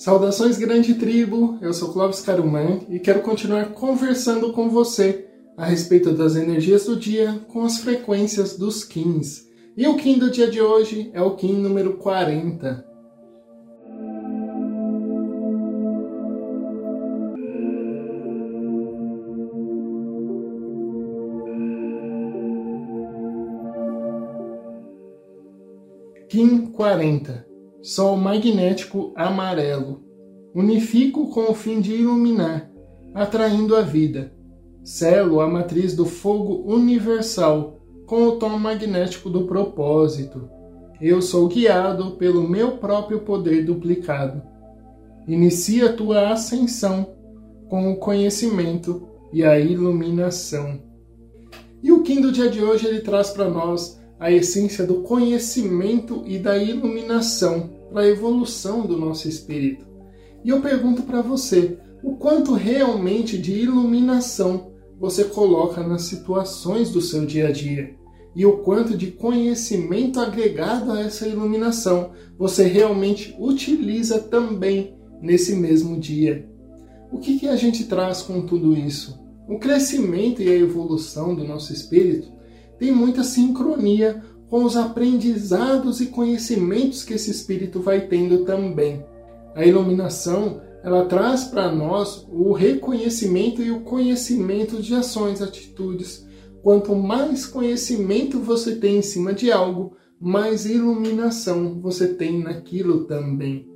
Saudações, grande tribo! Eu sou Clóvis Caruman e quero continuar conversando com você a respeito das energias do dia com as frequências dos Kins. E o Kim do dia de hoje é o Kim número 40. Kim 40 Sol magnético amarelo. Unifico com o fim de iluminar, atraindo a vida. Selo a matriz do fogo universal com o tom magnético do propósito. Eu sou guiado pelo meu próprio poder duplicado. Inicia tua ascensão com o conhecimento e a iluminação. E o Kim do dia de hoje ele traz para nós a essência do conhecimento e da iluminação para a evolução do nosso espírito. E eu pergunto para você, o quanto realmente de iluminação você coloca nas situações do seu dia a dia? E o quanto de conhecimento agregado a essa iluminação você realmente utiliza também nesse mesmo dia? O que, que a gente traz com tudo isso? O crescimento e a evolução do nosso espírito tem muita sincronia com os aprendizados e conhecimentos que esse espírito vai tendo também. A iluminação, ela traz para nós o reconhecimento e o conhecimento de ações, atitudes. Quanto mais conhecimento você tem em cima de algo, mais iluminação você tem naquilo também.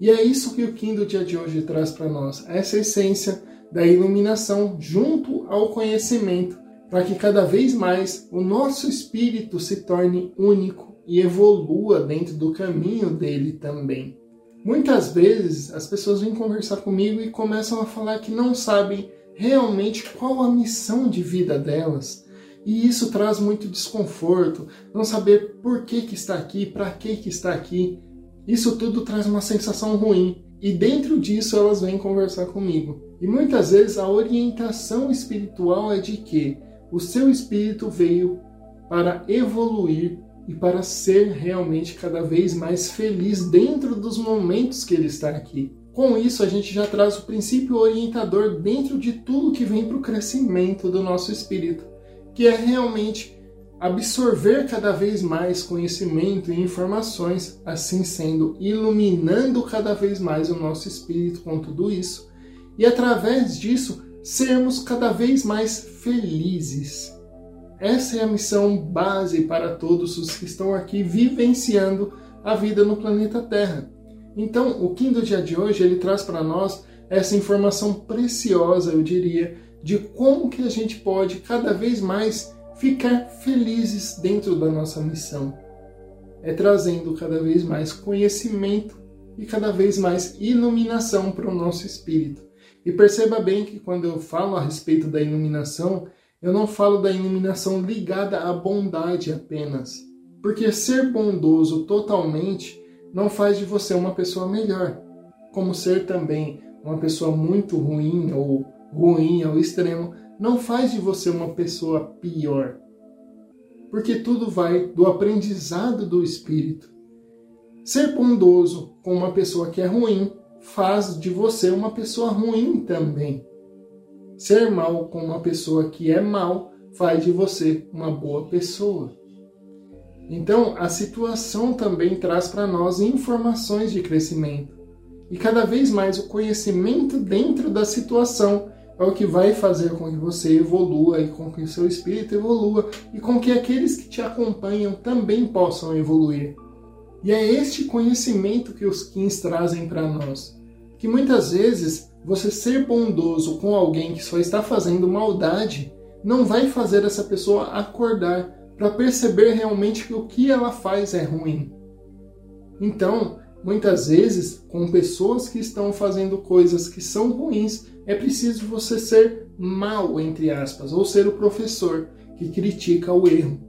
E é isso que o Kim do dia de hoje traz para nós, essa essência da iluminação junto ao conhecimento para que cada vez mais o nosso espírito se torne único e evolua dentro do caminho dele também. Muitas vezes as pessoas vêm conversar comigo e começam a falar que não sabem realmente qual a missão de vida delas. E isso traz muito desconforto, não saber por que, que está aqui, para que, que está aqui. Isso tudo traz uma sensação ruim. E dentro disso elas vêm conversar comigo. E muitas vezes a orientação espiritual é de que o seu espírito veio para evoluir e para ser realmente cada vez mais feliz dentro dos momentos que ele está aqui. Com isso, a gente já traz o princípio orientador dentro de tudo que vem para o crescimento do nosso espírito, que é realmente absorver cada vez mais conhecimento e informações, assim sendo iluminando cada vez mais o nosso espírito com tudo isso, e através disso sermos cada vez mais felizes. Essa é a missão base para todos os que estão aqui vivenciando a vida no planeta Terra. Então, o do dia de hoje ele traz para nós essa informação preciosa, eu diria, de como que a gente pode cada vez mais ficar felizes dentro da nossa missão. É trazendo cada vez mais conhecimento e cada vez mais iluminação para o nosso espírito. E perceba bem que quando eu falo a respeito da iluminação, eu não falo da iluminação ligada à bondade apenas. Porque ser bondoso totalmente não faz de você uma pessoa melhor. Como ser também uma pessoa muito ruim ou ruim ao extremo não faz de você uma pessoa pior. Porque tudo vai do aprendizado do espírito. Ser bondoso com uma pessoa que é ruim faz de você uma pessoa ruim também. Ser mal com uma pessoa que é mal faz de você uma boa pessoa. Então, a situação também traz para nós informações de crescimento. E cada vez mais o conhecimento dentro da situação é o que vai fazer com que você evolua e com que o seu espírito evolua e com que aqueles que te acompanham também possam evoluir. E é este conhecimento que os Kins trazem para nós que muitas vezes você ser bondoso com alguém que só está fazendo maldade não vai fazer essa pessoa acordar para perceber realmente que o que ela faz é ruim. Então, muitas vezes, com pessoas que estão fazendo coisas que são ruins, é preciso você ser mal, entre aspas, ou ser o professor que critica o erro.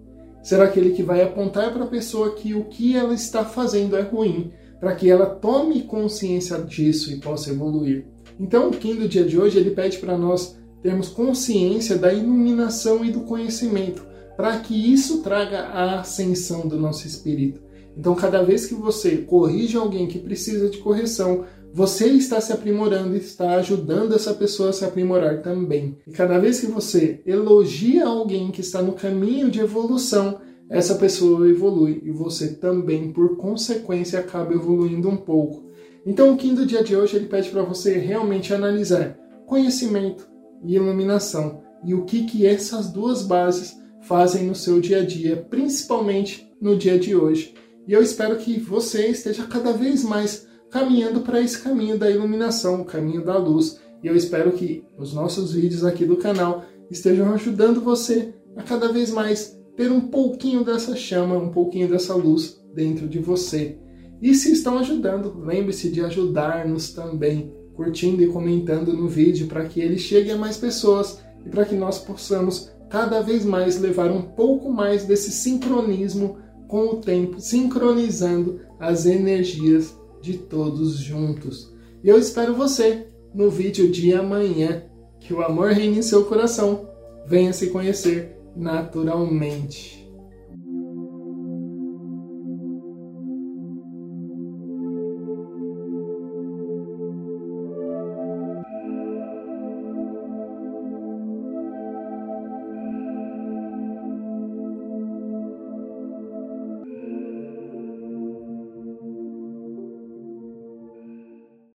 Ser aquele que vai apontar para a pessoa que o que ela está fazendo é ruim, para que ela tome consciência disso e possa evoluir. Então, o Kim do dia de hoje ele pede para nós termos consciência da iluminação e do conhecimento, para que isso traga a ascensão do nosso espírito. Então, cada vez que você corrige alguém que precisa de correção, você está se aprimorando e está ajudando essa pessoa a se aprimorar também. E cada vez que você elogia alguém que está no caminho de evolução, essa pessoa evolui e você também, por consequência, acaba evoluindo um pouco. Então, o Kim do dia de hoje ele pede para você realmente analisar conhecimento e iluminação e o que que essas duas bases fazem no seu dia a dia, principalmente no dia de hoje. E eu espero que você esteja cada vez mais caminhando para esse caminho da iluminação, o caminho da luz. E eu espero que os nossos vídeos aqui do canal estejam ajudando você a cada vez mais ter um pouquinho dessa chama, um pouquinho dessa luz dentro de você. E se estão ajudando, lembre-se de ajudar-nos também, curtindo e comentando no vídeo para que ele chegue a mais pessoas e para que nós possamos cada vez mais levar um pouco mais desse sincronismo com o tempo, sincronizando as energias de todos juntos. E eu espero você no vídeo de amanhã. Que o amor reine em seu coração. Venha se conhecer naturalmente.